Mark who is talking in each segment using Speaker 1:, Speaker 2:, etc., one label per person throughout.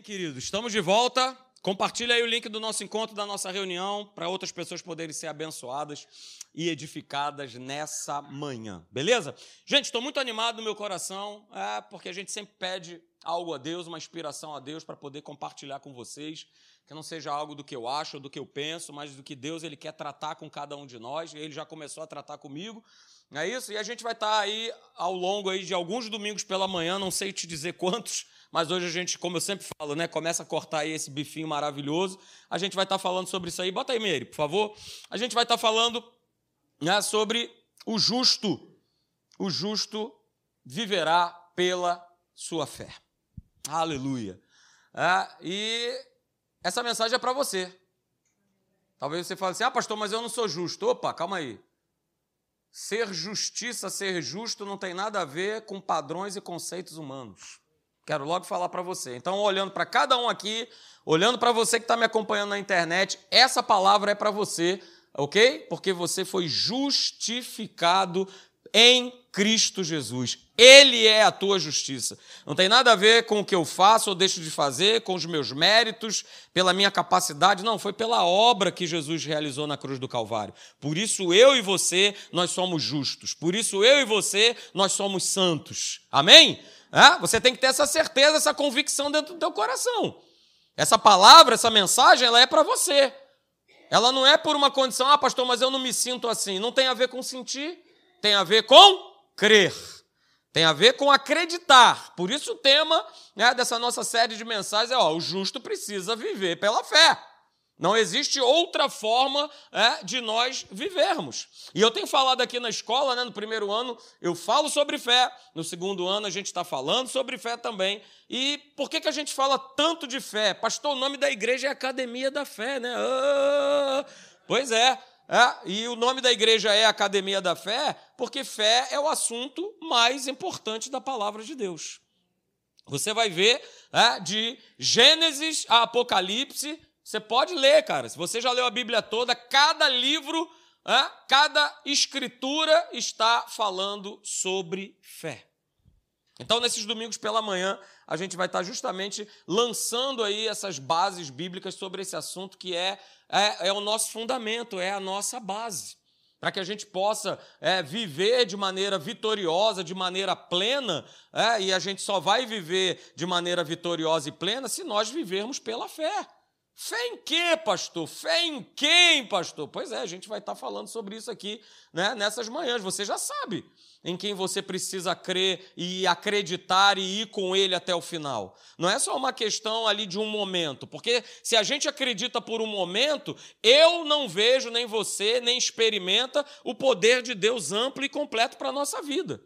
Speaker 1: queridos, estamos de volta. Compartilhe aí o link do nosso encontro, da nossa reunião, para outras pessoas poderem ser abençoadas e edificadas nessa manhã, beleza? Gente, estou muito animado no meu coração, é, porque a gente sempre pede algo a Deus, uma inspiração a Deus para poder compartilhar com vocês, que não seja algo do que eu acho, do que eu penso, mas do que Deus ele quer tratar com cada um de nós. Ele já começou a tratar comigo, não é isso? E a gente vai estar tá aí ao longo aí de alguns domingos pela manhã, não sei te dizer quantos, mas hoje a gente, como eu sempre falo, né, começa a cortar aí esse bifinho maravilhoso. A gente vai estar falando sobre isso aí. Bota aí, Meire, por favor. A gente vai estar falando né, sobre o justo. O justo viverá pela sua fé. Aleluia. É, e essa mensagem é para você. Talvez você fale assim: ah, pastor, mas eu não sou justo. Opa, calma aí. Ser justiça, ser justo não tem nada a ver com padrões e conceitos humanos. Quero logo falar para você. Então, olhando para cada um aqui, olhando para você que está me acompanhando na internet, essa palavra é para você, ok? Porque você foi justificado em Cristo Jesus. Ele é a tua justiça. Não tem nada a ver com o que eu faço ou deixo de fazer, com os meus méritos, pela minha capacidade. Não, foi pela obra que Jesus realizou na cruz do Calvário. Por isso eu e você, nós somos justos. Por isso eu e você, nós somos santos. Amém? É? Você tem que ter essa certeza, essa convicção dentro do teu coração. Essa palavra, essa mensagem, ela é para você. Ela não é por uma condição, ah, pastor, mas eu não me sinto assim. Não tem a ver com sentir, tem a ver com crer. Tem a ver com acreditar. Por isso o tema né, dessa nossa série de mensagens é: ó, o justo precisa viver pela fé. Não existe outra forma é, de nós vivermos. E eu tenho falado aqui na escola, né, no primeiro ano, eu falo sobre fé, no segundo ano a gente está falando sobre fé também. E por que, que a gente fala tanto de fé? Pastor, o nome da igreja é Academia da Fé, né? Ah, pois é, é, e o nome da igreja é Academia da Fé, porque fé é o assunto mais importante da palavra de Deus. Você vai ver é, de Gênesis a Apocalipse, você pode ler, cara. Se você já leu a Bíblia toda, cada livro, é, cada escritura está falando sobre fé. Então, nesses domingos pela manhã, a gente vai estar justamente lançando aí essas bases bíblicas sobre esse assunto que é, é, é o nosso fundamento, é a nossa base para que a gente possa é, viver de maneira vitoriosa, de maneira plena, é, e a gente só vai viver de maneira vitoriosa e plena se nós vivermos pela fé. Fé em quê, pastor? Fé em quem, pastor? Pois é, a gente vai estar falando sobre isso aqui né, nessas manhãs. Você já sabe em quem você precisa crer e acreditar e ir com ele até o final. Não é só uma questão ali de um momento, porque se a gente acredita por um momento, eu não vejo, nem você, nem experimenta o poder de Deus amplo e completo para a nossa vida.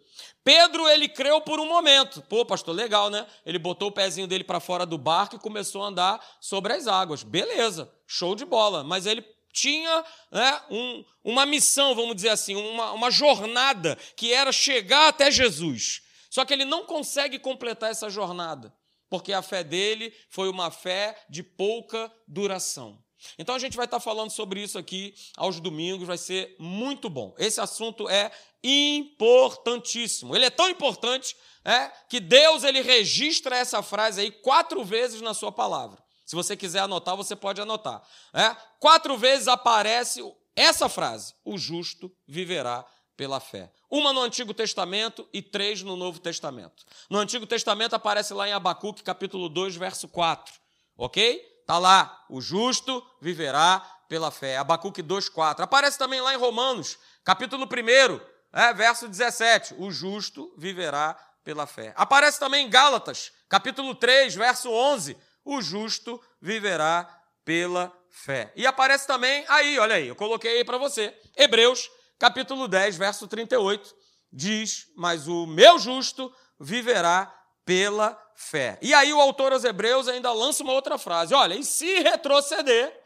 Speaker 1: Pedro, ele creu por um momento. Pô, pastor, legal, né? Ele botou o pezinho dele para fora do barco e começou a andar sobre as águas. Beleza, show de bola. Mas ele tinha né, um, uma missão, vamos dizer assim, uma, uma jornada que era chegar até Jesus. Só que ele não consegue completar essa jornada, porque a fé dele foi uma fé de pouca duração. Então a gente vai estar falando sobre isso aqui aos domingos, vai ser muito bom. Esse assunto é importantíssimo. Ele é tão importante é, que Deus ele registra essa frase aí quatro vezes na sua palavra. Se você quiser anotar, você pode anotar. É? Quatro vezes aparece essa frase: o justo viverá pela fé. Uma no Antigo Testamento e três no Novo Testamento. No Antigo Testamento aparece lá em Abacuque, capítulo 2, verso 4. Ok? Está lá, o justo viverá pela fé. Abacuque 2,4. Aparece também lá em Romanos, capítulo 1, é, verso 17. O justo viverá pela fé. Aparece também em Gálatas, capítulo 3, verso 11. O justo viverá pela fé. E aparece também aí, olha aí, eu coloquei aí para você. Hebreus, capítulo 10, verso 38. Diz: Mas o meu justo viverá pela fé. E aí o autor aos Hebreus ainda lança uma outra frase: olha, e se retroceder?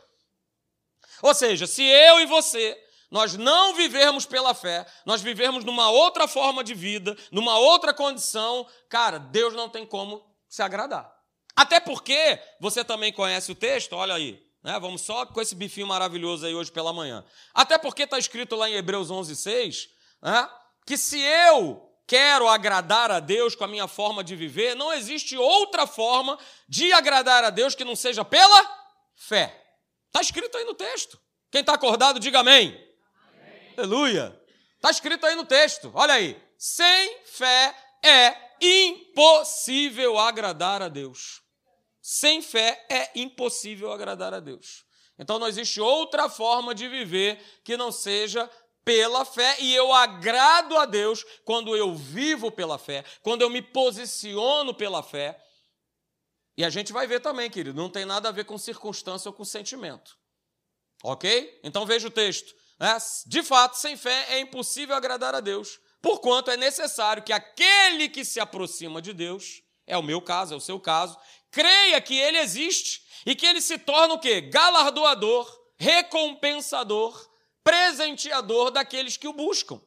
Speaker 1: Ou seja, se eu e você nós não vivermos pela fé, nós vivermos numa outra forma de vida, numa outra condição, cara, Deus não tem como se agradar. Até porque você também conhece o texto, olha aí, né? Vamos só com esse bifinho maravilhoso aí hoje pela manhã. Até porque está escrito lá em Hebreus 11:6, né? Que se eu quero agradar a Deus com a minha forma de viver, não existe outra forma de agradar a Deus que não seja pela fé. Está escrito aí no texto. Quem está acordado, diga amém. amém. Aleluia. Está escrito aí no texto. Olha aí. Sem fé é impossível agradar a Deus. Sem fé é impossível agradar a Deus. Então não existe outra forma de viver que não seja pela fé, e eu agrado a Deus quando eu vivo pela fé, quando eu me posiciono pela fé. E a gente vai ver também, querido, não tem nada a ver com circunstância ou com sentimento. Ok? Então veja o texto. Né? De fato, sem fé é impossível agradar a Deus, porquanto é necessário que aquele que se aproxima de Deus, é o meu caso, é o seu caso, creia que ele existe e que ele se torna o quê? Galardoador, recompensador presenteador daqueles que o buscam.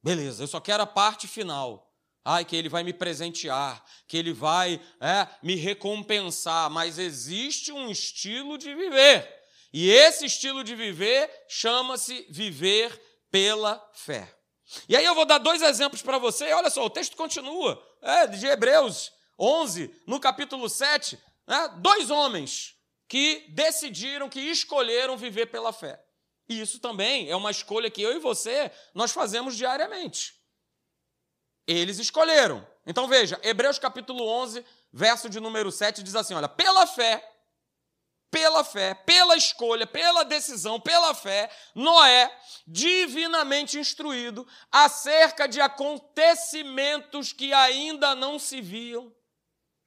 Speaker 1: Beleza, eu só quero a parte final. Ai, que ele vai me presentear, que ele vai é, me recompensar, mas existe um estilo de viver. E esse estilo de viver chama-se viver pela fé. E aí eu vou dar dois exemplos para você. Olha só, o texto continua, é, de Hebreus 11, no capítulo 7, né, dois homens que decidiram, que escolheram viver pela fé. E isso também é uma escolha que eu e você nós fazemos diariamente. Eles escolheram. Então veja, Hebreus capítulo 11, verso de número 7 diz assim, olha, pela fé, pela fé, pela escolha, pela decisão, pela fé, Noé, divinamente instruído acerca de acontecimentos que ainda não se viam.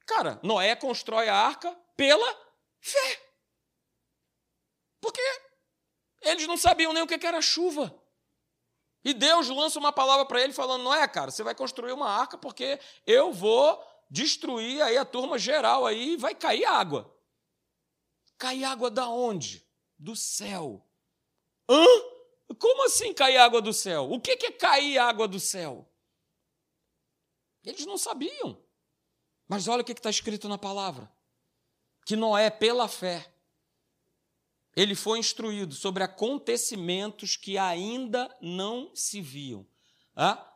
Speaker 1: Cara, Noé constrói a arca pela fé. Por quê? Eles não sabiam nem o que era chuva. E Deus lança uma palavra para ele falando: não é, cara, você vai construir uma arca porque eu vou destruir aí a turma geral aí e vai cair água. Cair água da onde? Do céu. Hã? Como assim cair água do céu? O que é cair água do céu? Eles não sabiam. Mas olha o que está escrito na palavra: que Noé, pela fé, ele foi instruído sobre acontecimentos que ainda não se viam. Ah?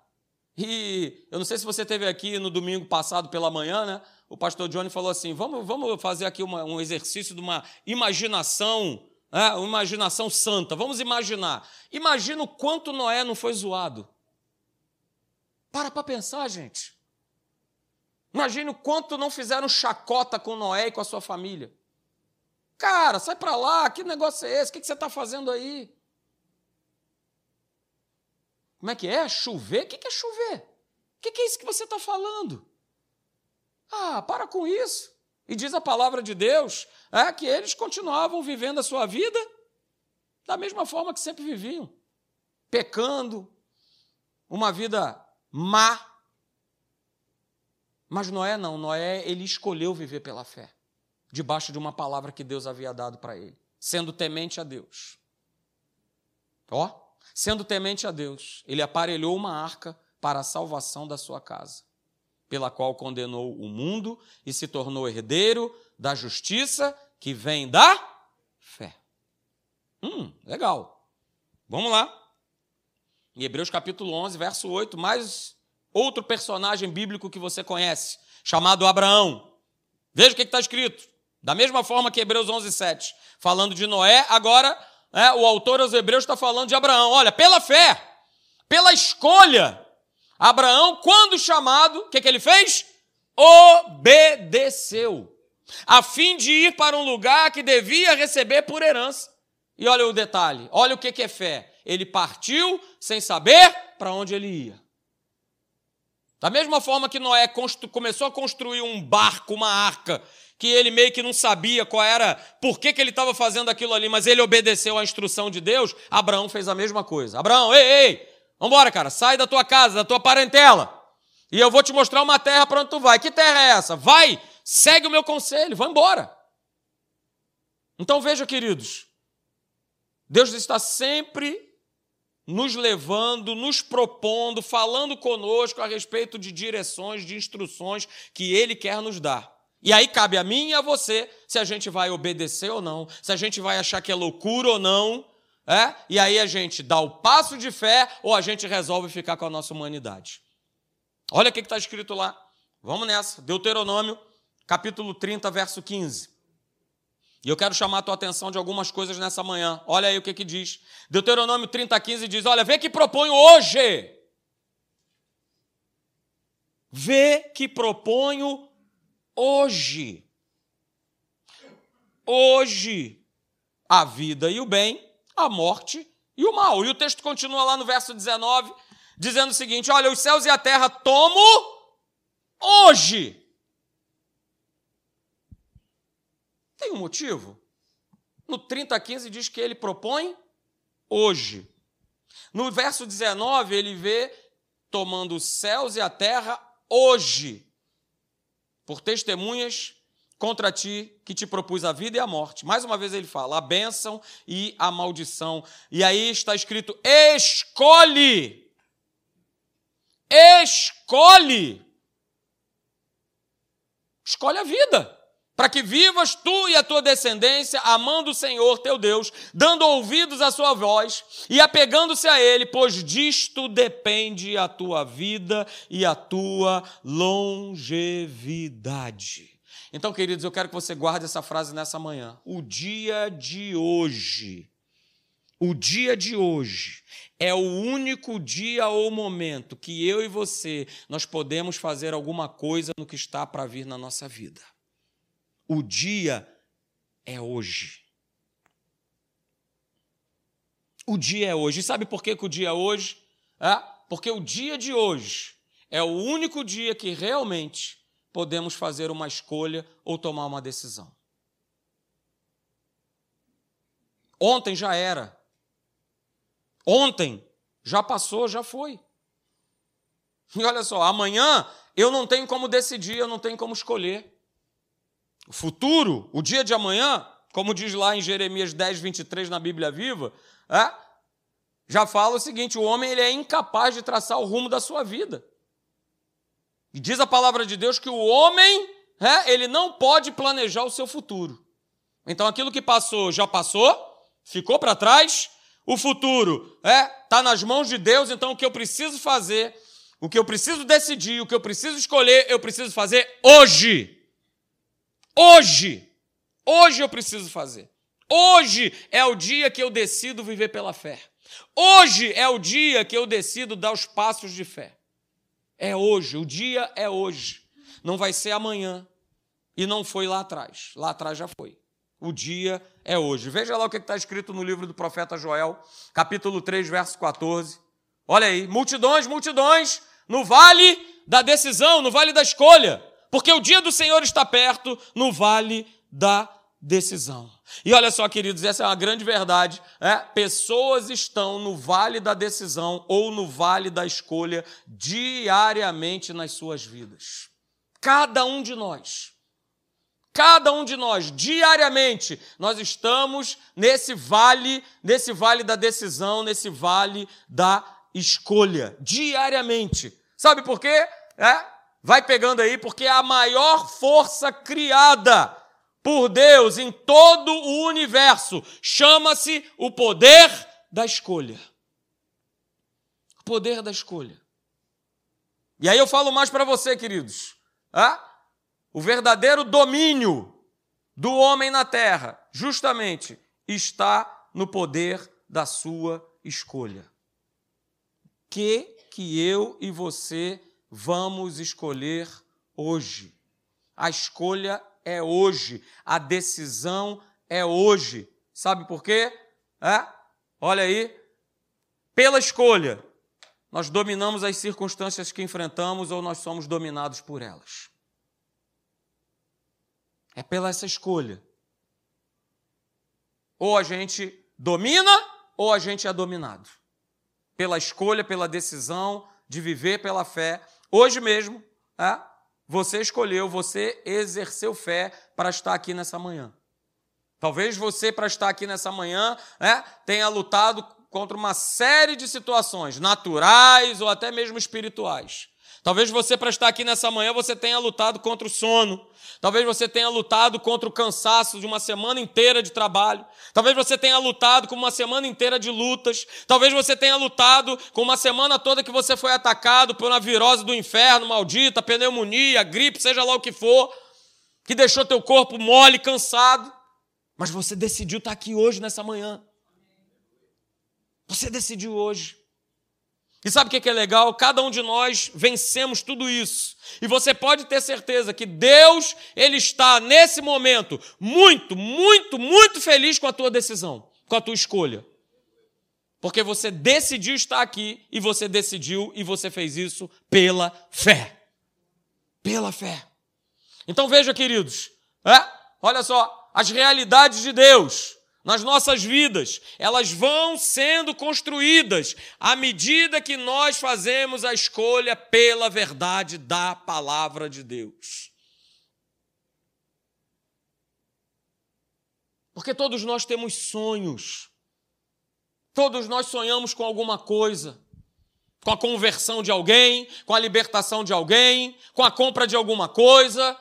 Speaker 1: E eu não sei se você teve aqui no domingo passado pela manhã, né? O pastor Johnny falou assim: vamos, vamos fazer aqui uma, um exercício de uma imaginação, né? uma imaginação santa. Vamos imaginar. Imagina o quanto Noé não foi zoado. Para para pensar, gente. Imagina o quanto não fizeram chacota com Noé e com a sua família. Cara, sai para lá, que negócio é esse? O que você está fazendo aí? Como é que é? Chover? O que é chover? O que é isso que você está falando? Ah, para com isso. E diz a palavra de Deus é, que eles continuavam vivendo a sua vida da mesma forma que sempre viviam, pecando, uma vida má. Mas Noé não, Noé ele escolheu viver pela fé debaixo de uma palavra que Deus havia dado para ele, sendo temente a Deus. Ó, sendo temente a Deus, ele aparelhou uma arca para a salvação da sua casa, pela qual condenou o mundo e se tornou herdeiro da justiça que vem da fé. Hum, legal. Vamos lá. Em Hebreus capítulo 11, verso 8, mais outro personagem bíblico que você conhece, chamado Abraão. Veja o que está escrito. Da mesma forma que Hebreus 11, 7, falando de Noé, agora é, o autor aos Hebreus está falando de Abraão. Olha, pela fé, pela escolha, Abraão, quando chamado, o que, que ele fez? Obedeceu, a fim de ir para um lugar que devia receber por herança. E olha o detalhe, olha o que, que é fé. Ele partiu sem saber para onde ele ia. Da mesma forma que Noé começou a construir um barco, uma arca, que ele meio que não sabia qual era, por que, que ele estava fazendo aquilo ali, mas ele obedeceu à instrução de Deus, Abraão fez a mesma coisa. Abraão, ei, ei, vambora, cara, sai da tua casa, da tua parentela, e eu vou te mostrar uma terra para onde tu vai. Que terra é essa? Vai, segue o meu conselho, vai embora. Então veja, queridos, Deus está sempre nos levando, nos propondo, falando conosco a respeito de direções, de instruções que Ele quer nos dar. E aí cabe a mim e a você se a gente vai obedecer ou não, se a gente vai achar que é loucura ou não, é? e aí a gente dá o passo de fé ou a gente resolve ficar com a nossa humanidade. Olha o que está escrito lá. Vamos nessa. Deuteronômio, capítulo 30, verso 15. E eu quero chamar a tua atenção de algumas coisas nessa manhã. Olha aí o que, que diz. Deuteronômio 30, 15 diz: Olha, vê que proponho hoje. Vê que proponho hoje. Hoje. A vida e o bem, a morte e o mal. E o texto continua lá no verso 19, dizendo o seguinte: Olha, os céus e a terra tomo hoje. Tem um motivo? No 30, 15 diz que ele propõe hoje. No verso 19, ele vê tomando os céus e a terra hoje, por testemunhas contra ti que te propus a vida e a morte. Mais uma vez ele fala a bênção e a maldição. E aí está escrito: escolhe. Escolhe. Escolhe a vida para que vivas tu e a tua descendência, amando o Senhor teu Deus, dando ouvidos à sua voz e apegando-se a Ele, pois disto depende a tua vida e a tua longevidade. Então, queridos, eu quero que você guarde essa frase nessa manhã. O dia de hoje, o dia de hoje é o único dia ou momento que eu e você nós podemos fazer alguma coisa no que está para vir na nossa vida. O dia é hoje. O dia é hoje. E sabe por que, que o dia é hoje? É porque o dia de hoje é o único dia que realmente podemos fazer uma escolha ou tomar uma decisão. Ontem já era. Ontem já passou, já foi. E olha só, amanhã eu não tenho como decidir, eu não tenho como escolher. O futuro, o dia de amanhã, como diz lá em Jeremias 10, 23 na Bíblia Viva, é, já fala o seguinte: o homem ele é incapaz de traçar o rumo da sua vida. E diz a palavra de Deus que o homem, é, ele não pode planejar o seu futuro. Então aquilo que passou já passou, ficou para trás. O futuro é tá nas mãos de Deus. Então o que eu preciso fazer, o que eu preciso decidir, o que eu preciso escolher, eu preciso fazer hoje. Hoje, hoje eu preciso fazer. Hoje é o dia que eu decido viver pela fé. Hoje é o dia que eu decido dar os passos de fé. É hoje, o dia é hoje. Não vai ser amanhã. E não foi lá atrás. Lá atrás já foi. O dia é hoje. Veja lá o que está escrito no livro do profeta Joel, capítulo 3, verso 14. Olha aí, multidões, multidões, no vale da decisão, no vale da escolha porque o dia do Senhor está perto no vale da decisão. E olha só, queridos, essa é uma grande verdade. É? Pessoas estão no vale da decisão ou no vale da escolha diariamente nas suas vidas. Cada um de nós. Cada um de nós, diariamente, nós estamos nesse vale, nesse vale da decisão, nesse vale da escolha, diariamente. Sabe por quê? É? Vai pegando aí, porque é a maior força criada por Deus em todo o universo chama-se o poder da escolha. O poder da escolha. E aí eu falo mais para você, queridos. Ah? O verdadeiro domínio do homem na terra, justamente, está no poder da sua escolha. Que que eu e você vamos escolher hoje. A escolha é hoje, a decisão é hoje. Sabe por quê? É? Olha aí. Pela escolha, nós dominamos as circunstâncias que enfrentamos ou nós somos dominados por elas. É pela essa escolha. Ou a gente domina ou a gente é dominado. Pela escolha, pela decisão de viver pela fé Hoje mesmo, é, você escolheu, você exerceu fé para estar aqui nessa manhã. Talvez você, para estar aqui nessa manhã, é, tenha lutado contra uma série de situações naturais ou até mesmo espirituais. Talvez você, para estar aqui nessa manhã, você tenha lutado contra o sono. Talvez você tenha lutado contra o cansaço de uma semana inteira de trabalho. Talvez você tenha lutado com uma semana inteira de lutas. Talvez você tenha lutado com uma semana toda que você foi atacado por uma virose do inferno, maldita, pneumonia, gripe, seja lá o que for, que deixou teu corpo mole, cansado. Mas você decidiu estar aqui hoje, nessa manhã. Você decidiu hoje. E sabe o que é legal? Cada um de nós vencemos tudo isso. E você pode ter certeza que Deus, Ele está nesse momento muito, muito, muito feliz com a tua decisão, com a tua escolha. Porque você decidiu estar aqui e você decidiu e você fez isso pela fé. Pela fé. Então veja, queridos, é? olha só, as realidades de Deus nas nossas vidas, elas vão sendo construídas à medida que nós fazemos a escolha pela verdade da palavra de Deus. Porque todos nós temos sonhos, todos nós sonhamos com alguma coisa, com a conversão de alguém, com a libertação de alguém, com a compra de alguma coisa.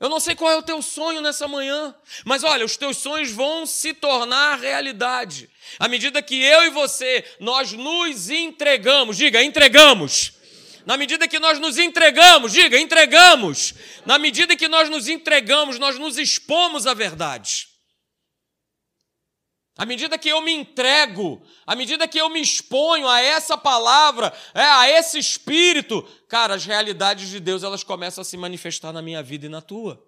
Speaker 1: Eu não sei qual é o teu sonho nessa manhã, mas olha, os teus sonhos vão se tornar realidade. À medida que eu e você, nós nos entregamos, diga, entregamos. Na medida que nós nos entregamos, diga, entregamos. Na medida que nós nos entregamos, nós nos expomos à verdade. À medida que eu me entrego, à medida que eu me exponho a essa palavra, é, a esse espírito, cara, as realidades de Deus elas começam a se manifestar na minha vida e na tua.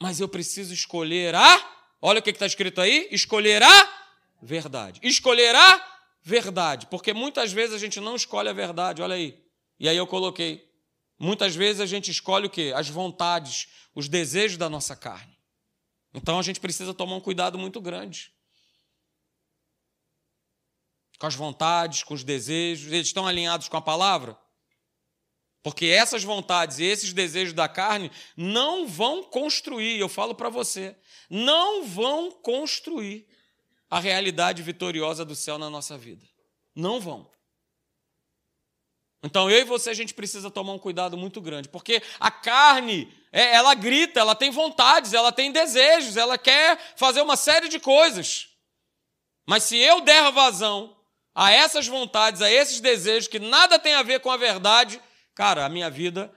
Speaker 1: Mas eu preciso escolher a, olha o que está escrito aí, escolher a verdade. Escolher a verdade, porque muitas vezes a gente não escolhe a verdade, olha aí. E aí eu coloquei, muitas vezes a gente escolhe o quê? As vontades, os desejos da nossa carne. Então a gente precisa tomar um cuidado muito grande. Com as vontades, com os desejos, eles estão alinhados com a palavra? Porque essas vontades e esses desejos da carne não vão construir, eu falo para você, não vão construir a realidade vitoriosa do céu na nossa vida. Não vão. Então eu e você a gente precisa tomar um cuidado muito grande, porque a carne, é, ela grita, ela tem vontades, ela tem desejos, ela quer fazer uma série de coisas. Mas se eu der vazão a essas vontades, a esses desejos que nada tem a ver com a verdade, cara, a minha vida,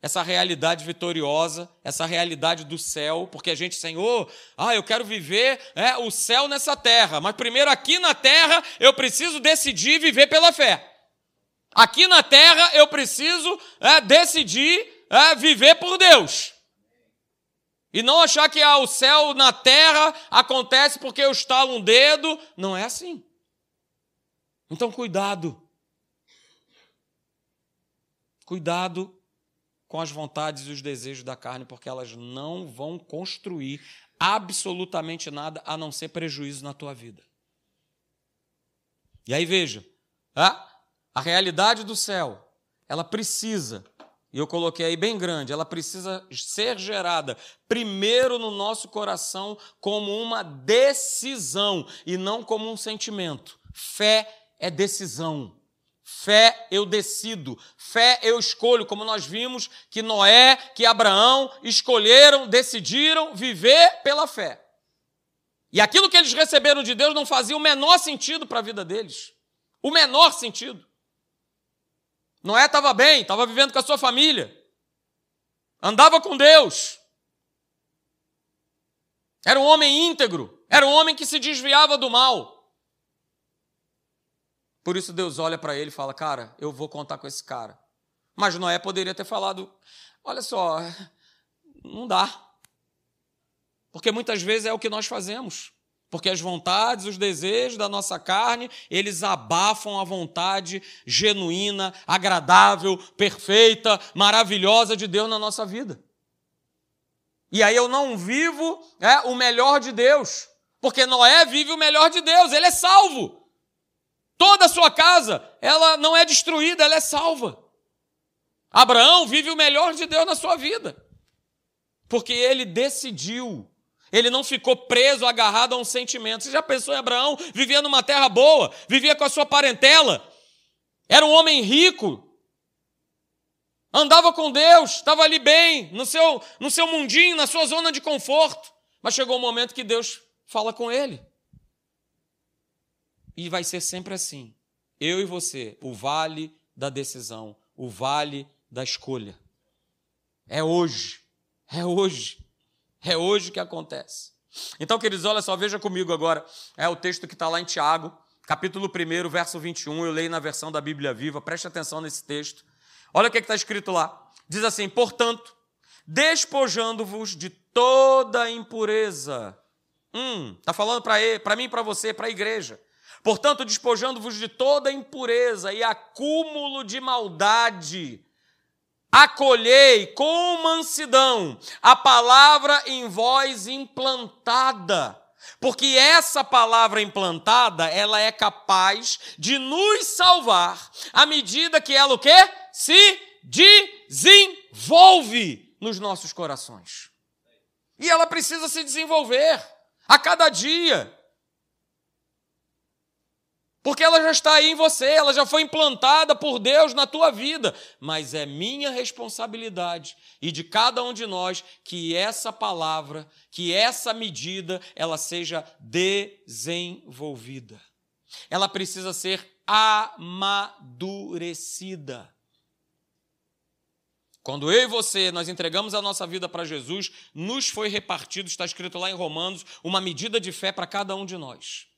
Speaker 1: essa realidade vitoriosa, essa realidade do céu, porque a gente, Senhor, ah, eu quero viver é, o céu nessa terra, mas primeiro aqui na terra eu preciso decidir viver pela fé. Aqui na terra eu preciso é, decidir é, viver por Deus. E não achar que ah, o céu na terra acontece porque eu estalo um dedo. Não é assim. Então, cuidado. Cuidado com as vontades e os desejos da carne, porque elas não vão construir absolutamente nada a não ser prejuízo na tua vida. E aí veja, ah, a realidade do céu, ela precisa, e eu coloquei aí bem grande, ela precisa ser gerada primeiro no nosso coração como uma decisão e não como um sentimento. Fé é decisão. Fé eu decido, fé eu escolho, como nós vimos que Noé, que Abraão escolheram, decidiram viver pela fé. E aquilo que eles receberam de Deus não fazia o menor sentido para a vida deles. O menor sentido. Noé estava bem, estava vivendo com a sua família, andava com Deus. Era um homem íntegro, era um homem que se desviava do mal. Por isso Deus olha para ele e fala: Cara, eu vou contar com esse cara. Mas Noé poderia ter falado: Olha só, não dá. Porque muitas vezes é o que nós fazemos. Porque as vontades, os desejos da nossa carne, eles abafam a vontade genuína, agradável, perfeita, maravilhosa de Deus na nossa vida. E aí eu não vivo é, o melhor de Deus, porque Noé vive o melhor de Deus, ele é salvo. Toda a sua casa, ela não é destruída, ela é salva. Abraão vive o melhor de Deus na sua vida, porque ele decidiu Ele não ficou preso, agarrado a um sentimento. Você já pensou em Abraão? Vivia numa terra boa, vivia com a sua parentela, era um homem rico, andava com Deus, estava ali bem, no seu, no seu mundinho, na sua zona de conforto. Mas chegou um momento que Deus fala com ele. E vai ser sempre assim. Eu e você, o vale da decisão, o vale da escolha. É hoje. É hoje. É hoje que acontece. Então, queridos, olha só, veja comigo agora. É o texto que está lá em Tiago, capítulo 1, verso 21. Eu leio na versão da Bíblia Viva. Preste atenção nesse texto. Olha o que é está escrito lá. Diz assim: Portanto, despojando-vos de toda impureza. Hum, está falando para mim, para você, para a igreja. Portanto, despojando-vos de toda impureza e acúmulo de maldade, acolhei com mansidão a palavra em vós implantada. Porque essa palavra implantada, ela é capaz de nos salvar à medida que ela o quê? Se desenvolve nos nossos corações. E ela precisa se desenvolver a cada dia. Porque ela já está aí em você, ela já foi implantada por Deus na tua vida. Mas é minha responsabilidade e de cada um de nós que essa palavra, que essa medida, ela seja desenvolvida. Ela precisa ser amadurecida. Quando eu e você nós entregamos a nossa vida para Jesus, nos foi repartido, está escrito lá em Romanos, uma medida de fé para cada um de nós.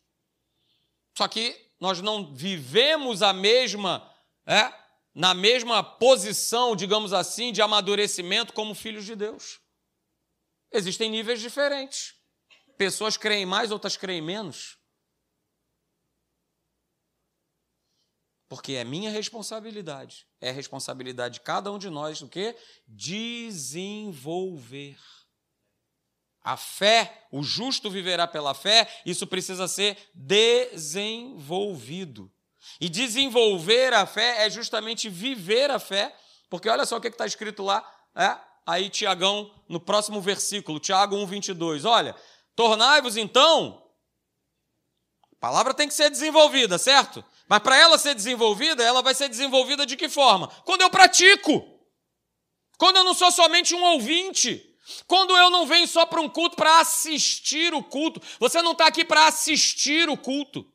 Speaker 1: Só que nós não vivemos a mesma, é, na mesma posição, digamos assim, de amadurecimento como filhos de Deus. Existem níveis diferentes. Pessoas creem mais, outras creem menos. Porque é minha responsabilidade, é responsabilidade de cada um de nós o que? Desenvolver. A fé, o justo viverá pela fé, isso precisa ser desenvolvido. E desenvolver a fé é justamente viver a fé, porque olha só o que está escrito lá, é? aí Tiagão, no próximo versículo, Tiago 1, 22. Olha, tornai-vos então, a palavra tem que ser desenvolvida, certo? Mas para ela ser desenvolvida, ela vai ser desenvolvida de que forma? Quando eu pratico. Quando eu não sou somente um ouvinte. Quando eu não venho só para um culto para assistir o culto, você não está aqui para assistir o culto.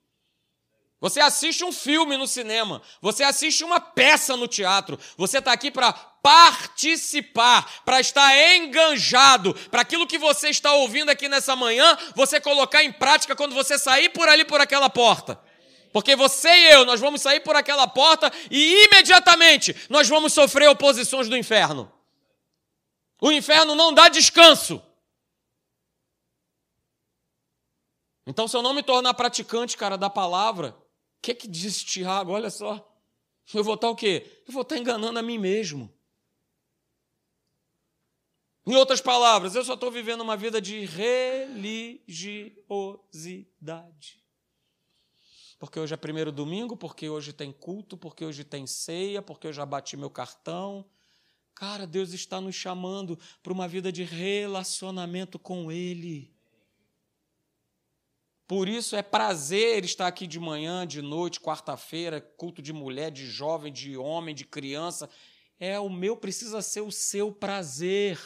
Speaker 1: Você assiste um filme no cinema, você assiste uma peça no teatro, você está aqui para participar, para estar enganjado, para aquilo que você está ouvindo aqui nessa manhã, você colocar em prática quando você sair por ali por aquela porta. Porque você e eu, nós vamos sair por aquela porta e imediatamente nós vamos sofrer oposições do inferno. O inferno não dá descanso. Então, se eu não me tornar praticante, cara, da palavra, o que, que diz Tiago? Olha só. Eu vou estar o quê? Eu vou estar enganando a mim mesmo. Em outras palavras, eu só estou vivendo uma vida de religiosidade. Porque hoje é primeiro domingo, porque hoje tem culto, porque hoje tem ceia, porque eu já bati meu cartão, Cara, Deus está nos chamando para uma vida de relacionamento com Ele. Por isso é prazer estar aqui de manhã, de noite, quarta-feira, culto de mulher, de jovem, de homem, de criança. É o meu, precisa ser o seu prazer.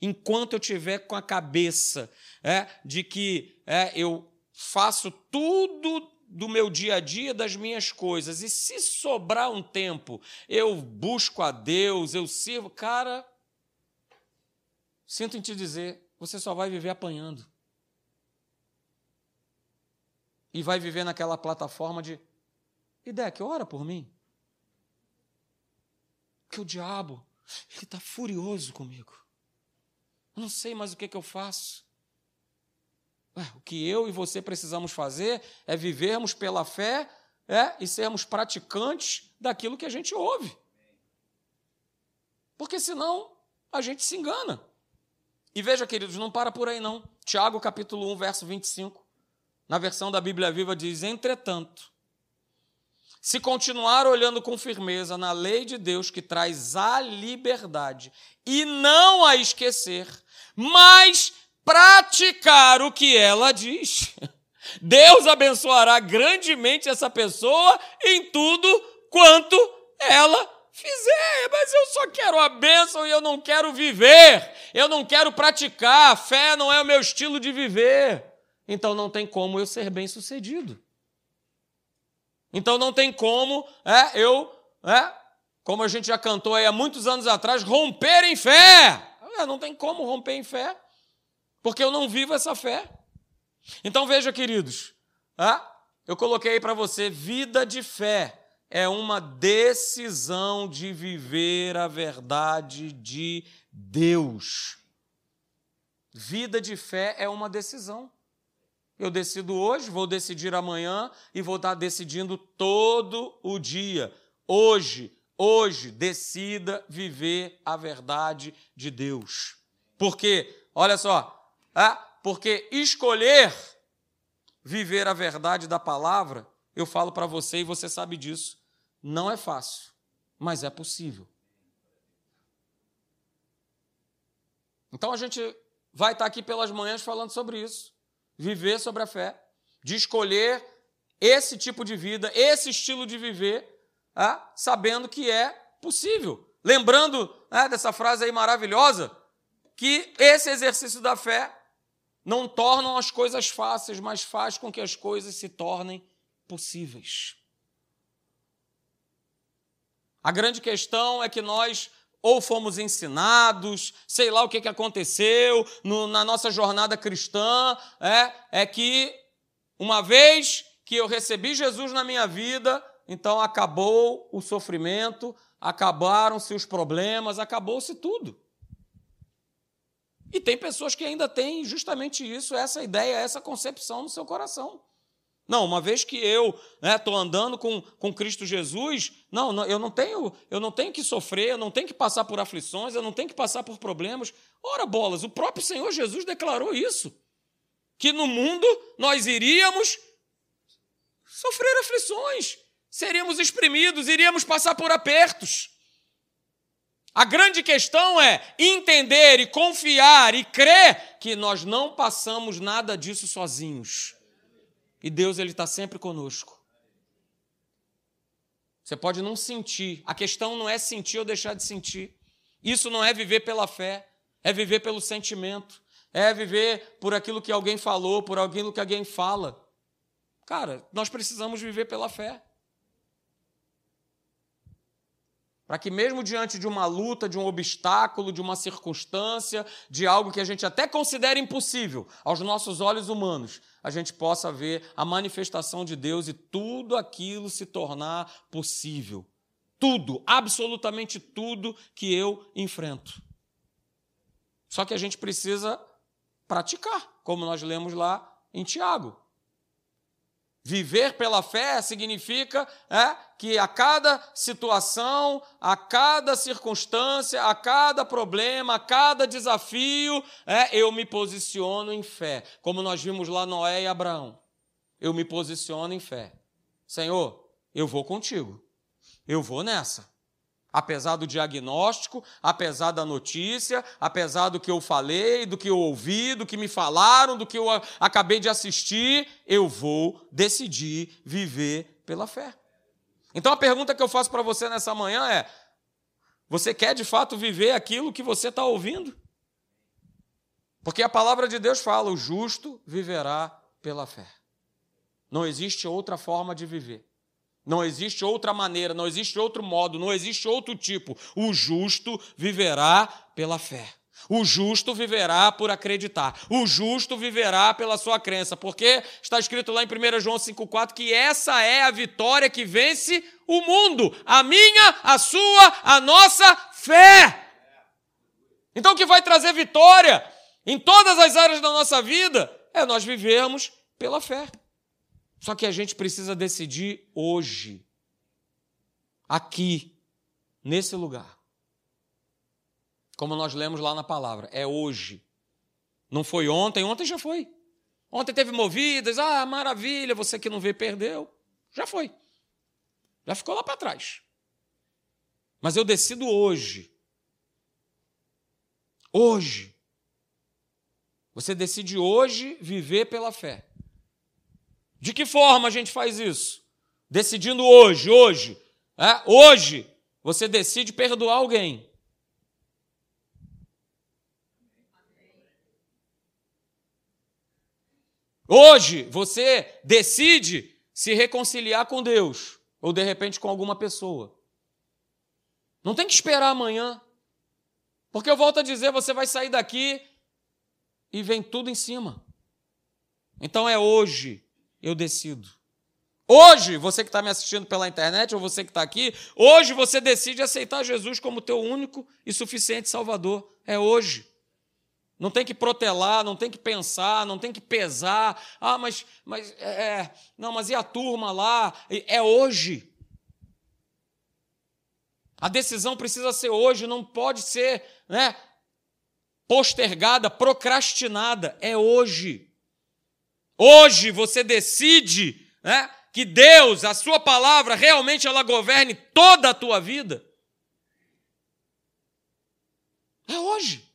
Speaker 1: Enquanto eu tiver com a cabeça é, de que é, eu faço tudo do meu dia a dia, das minhas coisas. E se sobrar um tempo, eu busco a Deus, eu sirvo, cara, sinto em te dizer, você só vai viver apanhando. E vai viver naquela plataforma de que ora por mim. Que o diabo, ele está furioso comigo. Eu não sei mais o que, que eu faço. O que eu e você precisamos fazer é vivermos pela fé é, e sermos praticantes daquilo que a gente ouve. Porque senão a gente se engana. E veja, queridos, não para por aí não. Tiago capítulo 1, verso 25, na versão da Bíblia Viva diz: "Entretanto, se continuar olhando com firmeza na lei de Deus que traz a liberdade e não a esquecer, mas praticar o que ela diz. Deus abençoará grandemente essa pessoa em tudo quanto ela fizer. Mas eu só quero a bênção e eu não quero viver. Eu não quero praticar. Fé não é o meu estilo de viver. Então não tem como eu ser bem sucedido. Então não tem como é, eu, é, como a gente já cantou aí há muitos anos atrás, romper em fé. É, não tem como romper em fé, porque eu não vivo essa fé. Então veja, queridos, é, eu coloquei para você: vida de fé é uma decisão de viver a verdade de Deus. Vida de fé é uma decisão. Eu decido hoje, vou decidir amanhã e vou estar decidindo todo o dia. Hoje, hoje, decida viver a verdade de Deus. Porque, olha só, ah, porque escolher viver a verdade da palavra, eu falo para você e você sabe disso, não é fácil, mas é possível. Então a gente vai estar aqui pelas manhãs falando sobre isso viver sobre a fé, de escolher esse tipo de vida, esse estilo de viver, ah, sabendo que é possível. Lembrando ah, dessa frase aí maravilhosa, que esse exercício da fé não torna as coisas fáceis, mas faz com que as coisas se tornem possíveis. A grande questão é que nós ou fomos ensinados, sei lá o que, que aconteceu no, na nossa jornada cristã, é, é que uma vez que eu recebi Jesus na minha vida, então acabou o sofrimento, acabaram-se os problemas, acabou-se tudo. E tem pessoas que ainda têm justamente isso, essa ideia, essa concepção no seu coração. Não, uma vez que eu estou né, andando com, com Cristo Jesus, não, não, eu não tenho eu não tenho que sofrer, eu não tenho que passar por aflições, eu não tenho que passar por problemas. Ora, bolas, o próprio Senhor Jesus declarou isso. Que no mundo nós iríamos sofrer aflições, seríamos exprimidos, iríamos passar por apertos. A grande questão é entender e confiar e crer que nós não passamos nada disso sozinhos. E Deus ele está sempre conosco. Você pode não sentir. A questão não é sentir ou deixar de sentir. Isso não é viver pela fé, é viver pelo sentimento, é viver por aquilo que alguém falou, por aquilo que alguém fala. Cara, nós precisamos viver pela fé. Para que, mesmo diante de uma luta, de um obstáculo, de uma circunstância, de algo que a gente até considera impossível aos nossos olhos humanos, a gente possa ver a manifestação de Deus e tudo aquilo se tornar possível. Tudo, absolutamente tudo que eu enfrento. Só que a gente precisa praticar, como nós lemos lá em Tiago. Viver pela fé significa é, que a cada situação, a cada circunstância, a cada problema, a cada desafio, é, eu me posiciono em fé. Como nós vimos lá Noé e Abraão. Eu me posiciono em fé. Senhor, eu vou contigo. Eu vou nessa. Apesar do diagnóstico, apesar da notícia, apesar do que eu falei, do que eu ouvi, do que me falaram, do que eu acabei de assistir, eu vou decidir viver pela fé. Então a pergunta que eu faço para você nessa manhã é: você quer de fato viver aquilo que você está ouvindo? Porque a palavra de Deus fala: o justo viverá pela fé. Não existe outra forma de viver. Não existe outra maneira, não existe outro modo, não existe outro tipo. O justo viverá pela fé. O justo viverá por acreditar. O justo viverá pela sua crença. Porque está escrito lá em 1 João 5,4 que essa é a vitória que vence o mundo. A minha, a sua, a nossa fé. Então, o que vai trazer vitória em todas as áreas da nossa vida é nós vivermos pela fé. Só que a gente precisa decidir hoje, aqui, nesse lugar. Como nós lemos lá na palavra, é hoje. Não foi ontem, ontem já foi. Ontem teve movidas, ah, maravilha, você que não vê perdeu. Já foi. Já ficou lá para trás. Mas eu decido hoje. Hoje Você decide hoje viver pela fé. De que forma a gente faz isso? Decidindo hoje, hoje. É? Hoje, você decide perdoar alguém. Hoje, você decide se reconciliar com Deus, ou de repente com alguma pessoa. Não tem que esperar amanhã. Porque eu volto a dizer, você vai sair daqui e vem tudo em cima. Então é hoje eu decido. Hoje, você que está me assistindo pela internet, ou você que está aqui, hoje você decide aceitar Jesus como teu único e suficiente Salvador. É hoje. Não tem que protelar, não tem que pensar, não tem que pesar. Ah, mas, mas é, é não, mas e a turma lá? É hoje. A decisão precisa ser hoje, não pode ser né, postergada, procrastinada. É hoje. Hoje você decide né, que Deus, a sua palavra, realmente ela governe toda a tua vida. É hoje.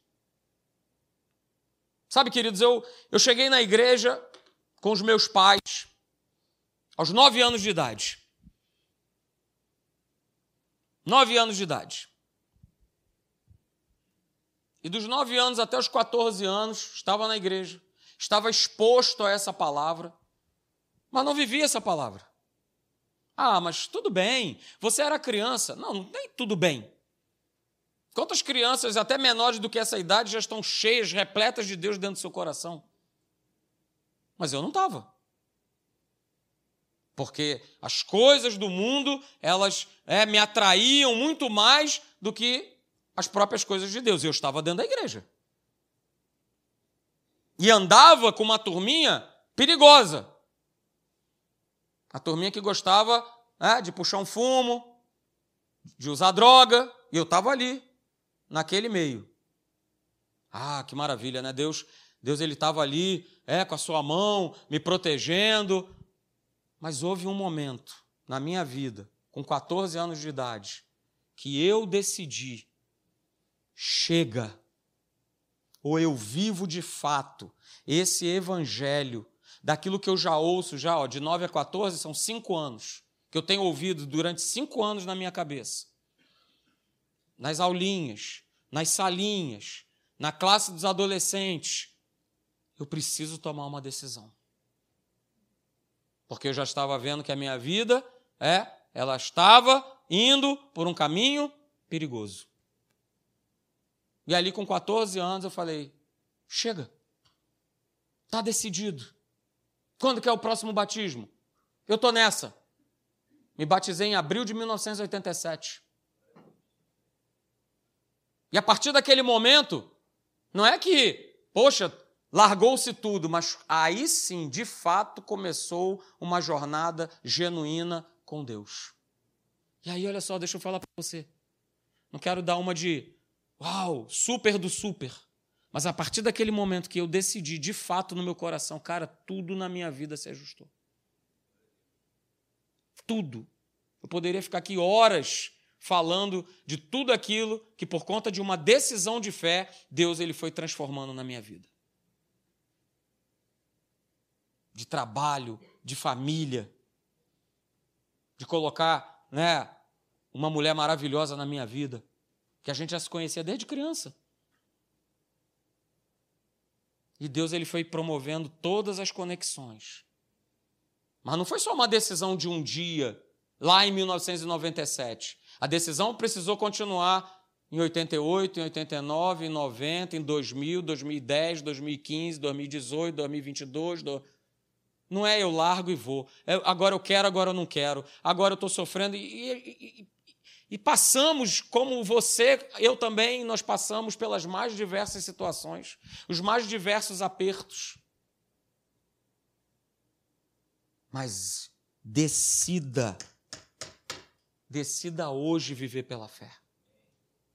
Speaker 1: Sabe, queridos, eu, eu cheguei na igreja com os meus pais aos nove anos de idade. Nove anos de idade. E dos nove anos até os 14 anos, estava na igreja, estava exposto a essa palavra, mas não vivia essa palavra. Ah, mas tudo bem, você era criança. Não, nem tudo bem. Quantas crianças, até menores do que essa idade, já estão cheias, repletas de Deus dentro do seu coração? Mas eu não estava. Porque as coisas do mundo, elas é, me atraíam muito mais do que as próprias coisas de Deus. Eu estava dentro da igreja. E andava com uma turminha perigosa. A turminha que gostava né, de puxar um fumo, de usar droga, e eu estava ali, naquele meio. Ah, que maravilha, né? Deus, Deus ele estava ali, é, com a sua mão, me protegendo. Mas houve um momento na minha vida, com 14 anos de idade, que eu decidi chega. Ou eu vivo de fato esse evangelho, daquilo que eu já ouço, já ó, de 9 a 14, são cinco anos, que eu tenho ouvido durante cinco anos na minha cabeça. Nas aulinhas, nas salinhas, na classe dos adolescentes. Eu preciso tomar uma decisão. Porque eu já estava vendo que a minha vida, é, ela estava indo por um caminho perigoso. E ali com 14 anos eu falei: chega, está decidido. Quando que é o próximo batismo? Eu estou nessa. Me batizei em abril de 1987. E a partir daquele momento, não é que, poxa, largou-se tudo, mas aí sim, de fato, começou uma jornada genuína com Deus. E aí, olha só, deixa eu falar para você. Não quero dar uma de Uau, super do super. Mas a partir daquele momento que eu decidi, de fato, no meu coração, cara, tudo na minha vida se ajustou. Tudo. Eu poderia ficar aqui horas falando de tudo aquilo que, por conta de uma decisão de fé, Deus ele foi transformando na minha vida. De trabalho, de família, de colocar né, uma mulher maravilhosa na minha vida que a gente já se conhecia desde criança. E Deus ele foi promovendo todas as conexões. Mas não foi só uma decisão de um dia, lá em 1997. A decisão precisou continuar em 88, em 89, em 90, em 2000, 2010, 2015, 2018, 2022. Do... Não é eu largo e vou. É, agora eu quero, agora eu não quero. Agora eu estou sofrendo. E, e, e passamos, como você, eu também, nós passamos pelas mais diversas situações, os mais diversos apertos. Mas decida, decida hoje viver pela fé.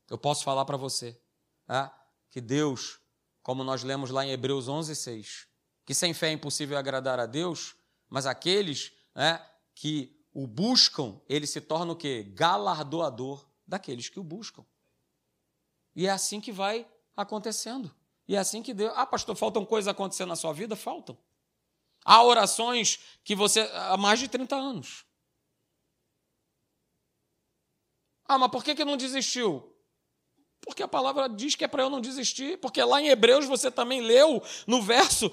Speaker 1: Eu posso falar para você é, que Deus, como nós lemos lá em Hebreus 11, 6, que sem fé é impossível agradar a Deus, mas aqueles é, que o buscam, ele se torna o quê? Galardoador daqueles que o buscam. E é assim que vai acontecendo. E é assim que Deus. Ah, pastor, faltam coisas acontecendo na sua vida? Faltam. Há orações que você. há mais de 30 anos. Ah, mas por que, que não desistiu? Porque a palavra diz que é para eu não desistir. Porque lá em Hebreus você também leu no verso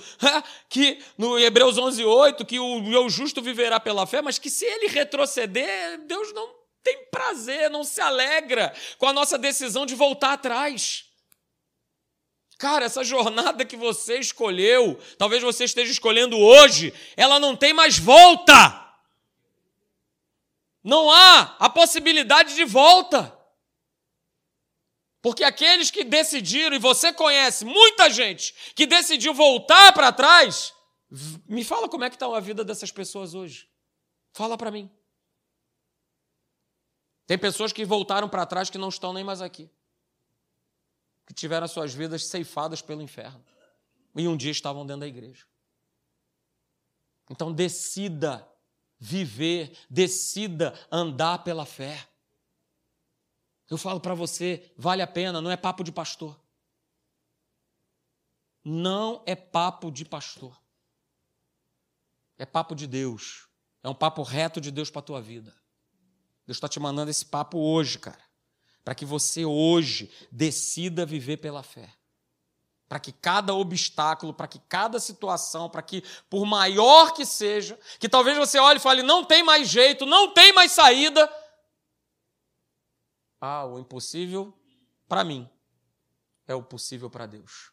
Speaker 1: que no Hebreus 11, 8, que o meu justo viverá pela fé, mas que se ele retroceder, Deus não tem prazer, não se alegra com a nossa decisão de voltar atrás. Cara, essa jornada que você escolheu, talvez você esteja escolhendo hoje, ela não tem mais volta. Não há a possibilidade de volta. Porque aqueles que decidiram, e você conhece muita gente que decidiu voltar para trás, me fala como é que está a vida dessas pessoas hoje. Fala para mim. Tem pessoas que voltaram para trás que não estão nem mais aqui que tiveram as suas vidas ceifadas pelo inferno. E um dia estavam dentro da igreja. Então decida viver, decida andar pela fé. Eu falo para você, vale a pena, não é papo de pastor. Não é papo de pastor. É papo de Deus. É um papo reto de Deus para a tua vida. Deus está te mandando esse papo hoje, cara para que você hoje decida viver pela fé. Para que cada obstáculo, para que cada situação, para que, por maior que seja, que talvez você olhe e fale, não tem mais jeito, não tem mais saída. Ah, o impossível, para mim, é o possível para Deus.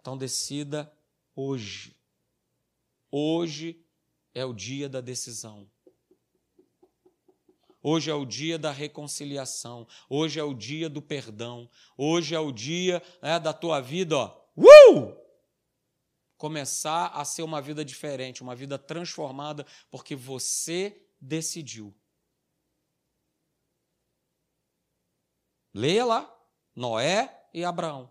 Speaker 1: Então decida hoje. Hoje é o dia da decisão. Hoje é o dia da reconciliação. Hoje é o dia do perdão. Hoje é o dia né, da tua vida, ó. Uh! Começar a ser uma vida diferente, uma vida transformada, porque você decidiu. Leia lá, Noé e Abraão.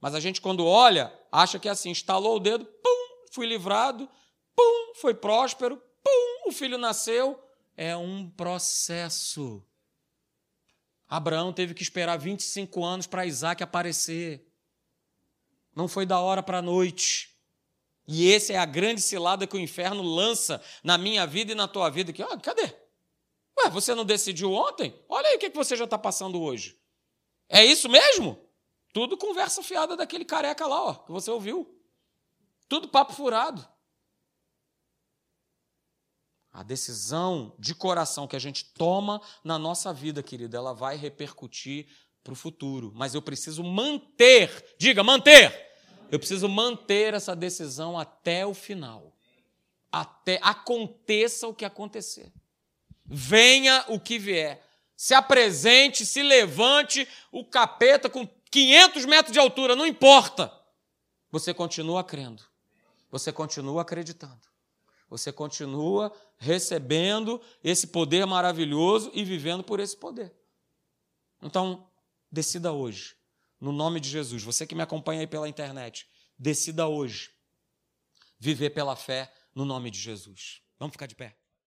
Speaker 1: Mas a gente, quando olha, acha que é assim: estalou o dedo, pum, fui livrado, pum, foi próspero, pum, o filho nasceu, é um processo. Abraão teve que esperar 25 anos para Isaac aparecer. Não foi da hora para a noite. E essa é a grande cilada que o inferno lança na minha vida e na tua vida. Que, ah, cadê? Ué, você não decidiu ontem? Olha aí o que você já está passando hoje. É isso mesmo? Tudo conversa fiada daquele careca lá, ó, que você ouviu. Tudo papo furado. A decisão de coração que a gente toma na nossa vida, querido, ela vai repercutir para o futuro. Mas eu preciso manter, diga, manter. Eu preciso manter essa decisão até o final. Até aconteça o que acontecer. Venha o que vier. Se apresente, se levante o capeta com 500 metros de altura, não importa. Você continua crendo. Você continua acreditando você continua recebendo esse poder maravilhoso e vivendo por esse poder. Então, decida hoje, no nome de Jesus. Você que me acompanha aí pela internet, decida hoje viver pela fé no nome de Jesus. Vamos ficar de pé.